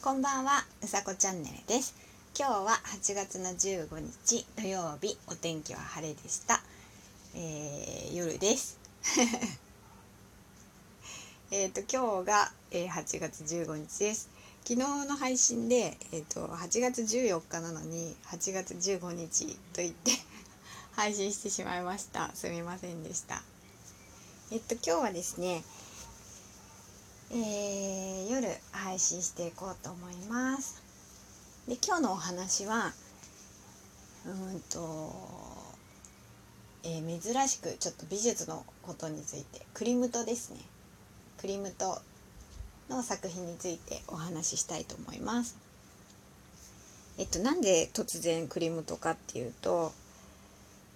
こんばんは、うさこチャンネルです。今日は8月の15日土曜日、お天気は晴れでした。えー、夜です。えっと今日が、えー、8月15日です。昨日の配信で、えーと、と8月14日なのに8月15日と言って 配信してしまいました。すみませんでした。えっと今日はですね、えー、夜配信していこうと思います。で今日のお話はうんと、えー、珍しくちょっと美術のことについてクリムトですねクリムトの作品についてお話ししたいと思います。えっとなんで突然クリムトかっていうと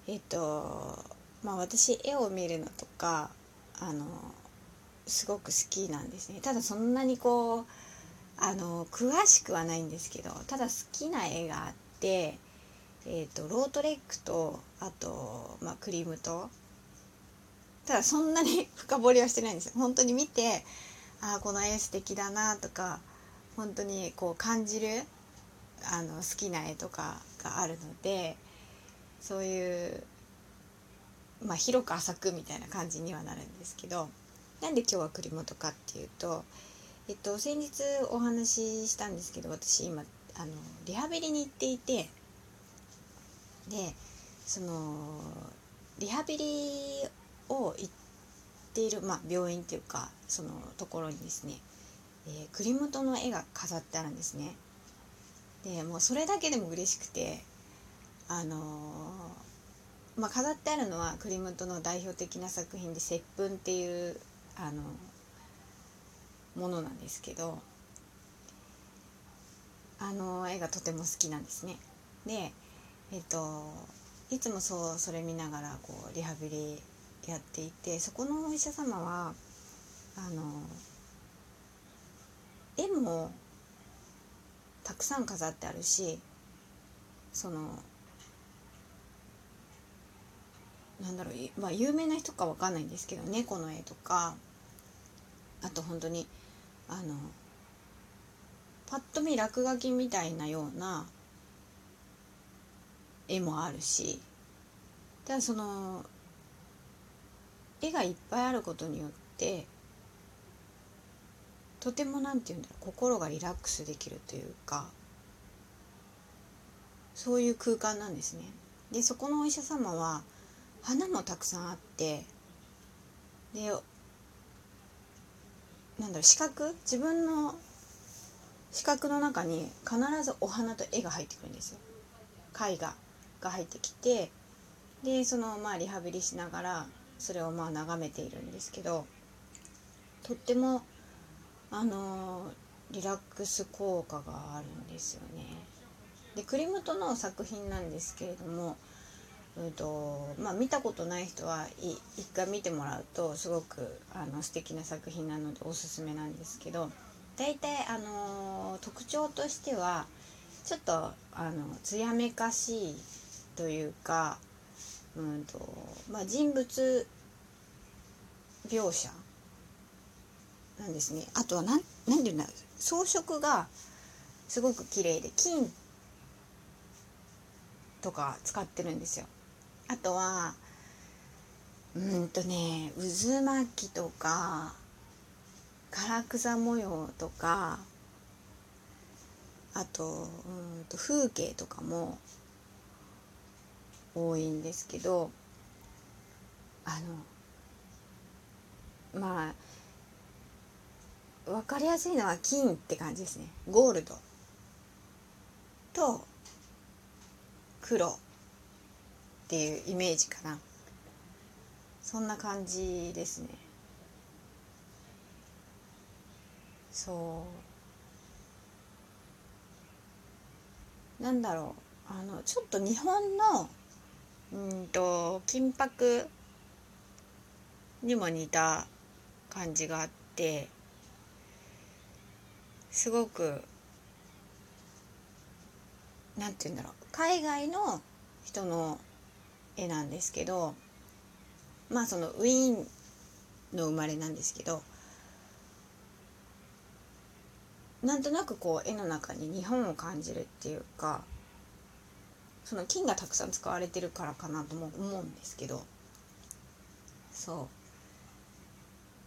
えっとまあ私絵を見るのとかあのすごく好きなんですね。ただそんなにこうあの詳しくはないんですけどただ好きな絵があってえーと、ロートレックとあと、まあ、クリムトただそんなに 深掘りはしてないんですよ。本当に見てああこの絵素敵だなとか本当にこう感じるあの好きな絵とかがあるのでそういうまあ広く浅くみたいな感じにはなるんですけどなんで今日は栗本かっていうと、えっと、先日お話ししたんですけど私今あのリハビリに行っていてでそのリハビリを行っている、まあ、病院っていうかそのところにですね、えー、栗本の絵が飾ってあるんですね。でもうそれだけでも嬉しくてあのー、まあ、飾ってあるのは栗本の代表的な作品で「接吻」っていうあのものなんですけどあの絵がとても好きなんですね。でえっといつもそうそれ見ながらこうリハビリやっていてそこのお医者様はあの絵もたくさん飾ってあるしそのなんだろう、まあ、有名な人かわかんないんですけど猫の絵とかあと本当にあのパッと見落書きみたいなような絵もあるしただその絵がいっぱいあることによってとても何て言うんだろう心がリラックスできるというかそういう空間なんですね。でそこのお医者様は花もたくさんあってでなんだろう視覚自分の視覚の中に必ずお花と絵が入ってくるんですよ絵画が入ってきてでそのまあリハビリしながらそれをまあ眺めているんですけどとってもあのリラックス効果があるんですよね。で栗本の作品なんですけれどもうんとまあ、見たことない人は一回見てもらうとすごくあの素敵な作品なのでおすすめなんですけど大体、あの特徴としてはちょっとあの艶めかしいというか、うんとまあ、人物描写なんですねあとは何何て言うんだろう装飾がすごく綺麗で金とか使ってるんですよ。あとはうんとね渦巻きとか唐草模様とかあとうんと風景とかも多いんですけどあのまあ分かりやすいのは金って感じですね。ゴールドと黒。っていうイメージかな。そんな感じですね。そう。なんだろう。あのちょっと日本のうんと金箔にも似た感じがあってすごくなんて言うんだろう。海外の人の絵なんですけどまあそのウィーンの生まれなんですけどなんとなくこう絵の中に日本を感じるっていうかその金がたくさん使われてるからかなとも思うんですけどそ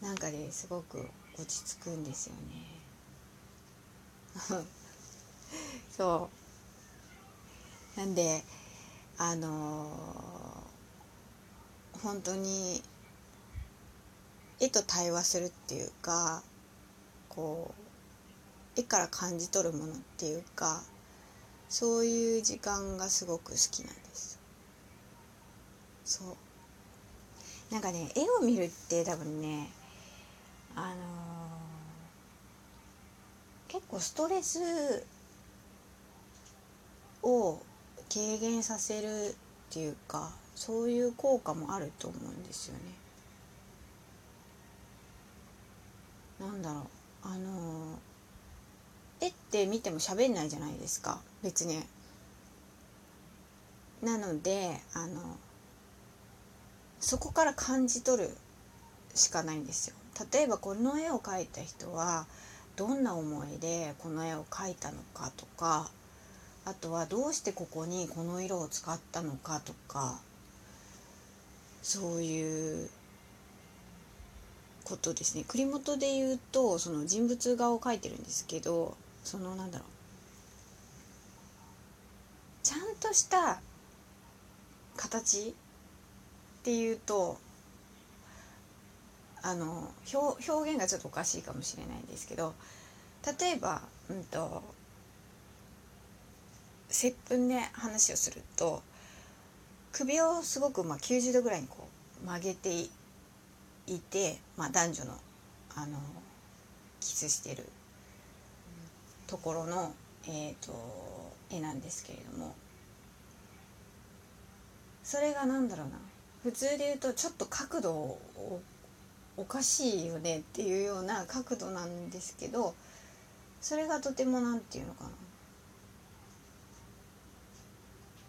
う。なんかねすごく落ち着くんですよね。そう。なんであのー、本当に絵と対話するっていうかこう絵から感じ取るものっていうかそういう時間がすごく好きなんです。そう。なんかね絵を見るって多分ねあのー、結構ストレスを軽減させるっていうかそういう効果もあると思うんですよね。なんだろうあの絵って見ても喋んないじゃないですか別に。なのであのそこから感じ取るしかないんですよ。例えばこの絵を描いた人はどんな思いでこの絵を描いたのかとかあとはどうしてここにこの色を使ったのかとかそういうことですね。栗本で言うとその人物画を描いてるんですけどそのなんだろう。ちゃんとした形っていうとあの表表現がちょっとおかしいかもしれないんですけど例えば、うんと、接吻で話をすると首をすごくまあ90度ぐらいにこう曲げていて、まあ、男女のあのキスしてるところの、えーと、絵なんですけれどもそれが何だろうな。普通で言うとちょっと角度をおかしいよねっていうような角度なんですけどそれがとても何て言うのかな。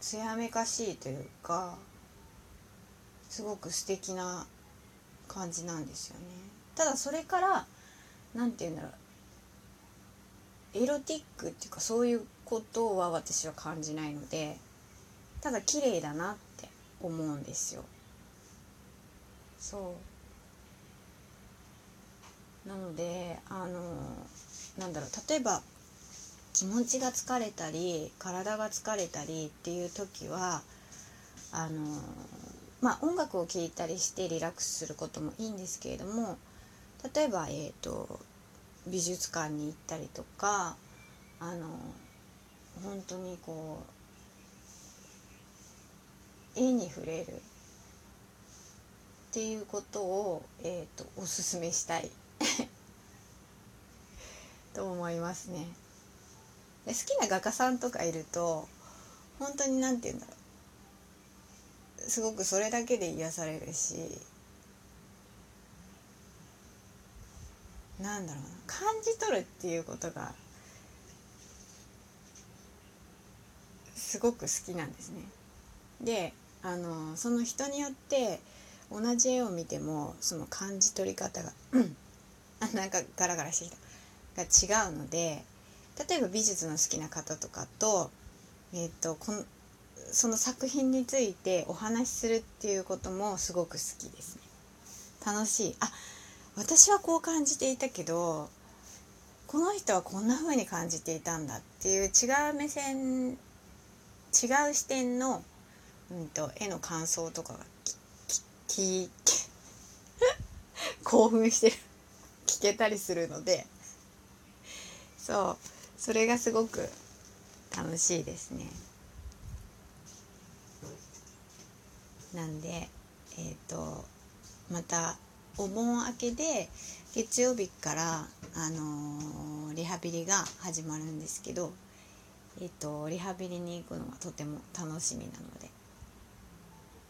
艶めかしいというかすごく素敵な感じなんですよね。ただそれから何て言うんだろう。エロティックっていうかそういうことは私は感じないのでただ綺麗だなって思うんですよ。そう。なのであのなんだろう。例えば気持ちが疲れたり体が疲れたりっていう時はあのまあ音楽を聴いたりしてリラックスすることもいいんですけれども例えば、えーと、美術館に行ったりとかあの本当にこう絵に触れるっていうことを、えーと、おすすめしたい と思いますね。好きな画家さんとかいると本当に何て言うんだろう。すごくそれだけで癒されるしなんだろうな。感じ取るっていうことがすごく好きなんですね。であのその人によって同じ絵を見てもその感じ取り方があ なんかガラガラしてきた。が違うので例えば美術の好きな方とかと,、えーと、このその作品についてお話しするっていうこともすごく好きですね。楽しい。あ私はこう感じていたけどこの人はこんな風に感じていたんだっていう違う目線違う視点の、うんと、絵の感想とかが聞いて興奮してる。聞けたりするので。そう。それがすごく楽しいですね。なんでえっ、ー、とまたお盆明けで月曜日からあのー、リハビリが始まるんですけどえっ、ー、とリハビリに行くのがとても楽しみなので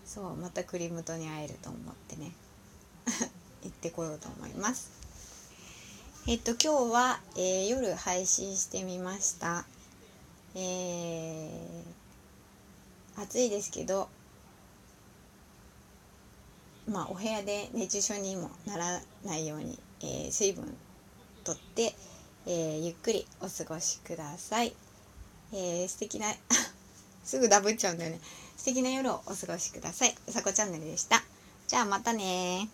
そうまたクリムトに会えると思ってね 行ってこようと思いますえっと今日は、えー、夜配信してみましたえー、暑いですけどまあお部屋で熱中症にもならないように、えー、水分とって、えーゆっくりお過ごしください。えー素敵な すぐダブっちゃうんだよね。素敵な夜をお過ごしください。うさこチャンネルでした。じゃあまたね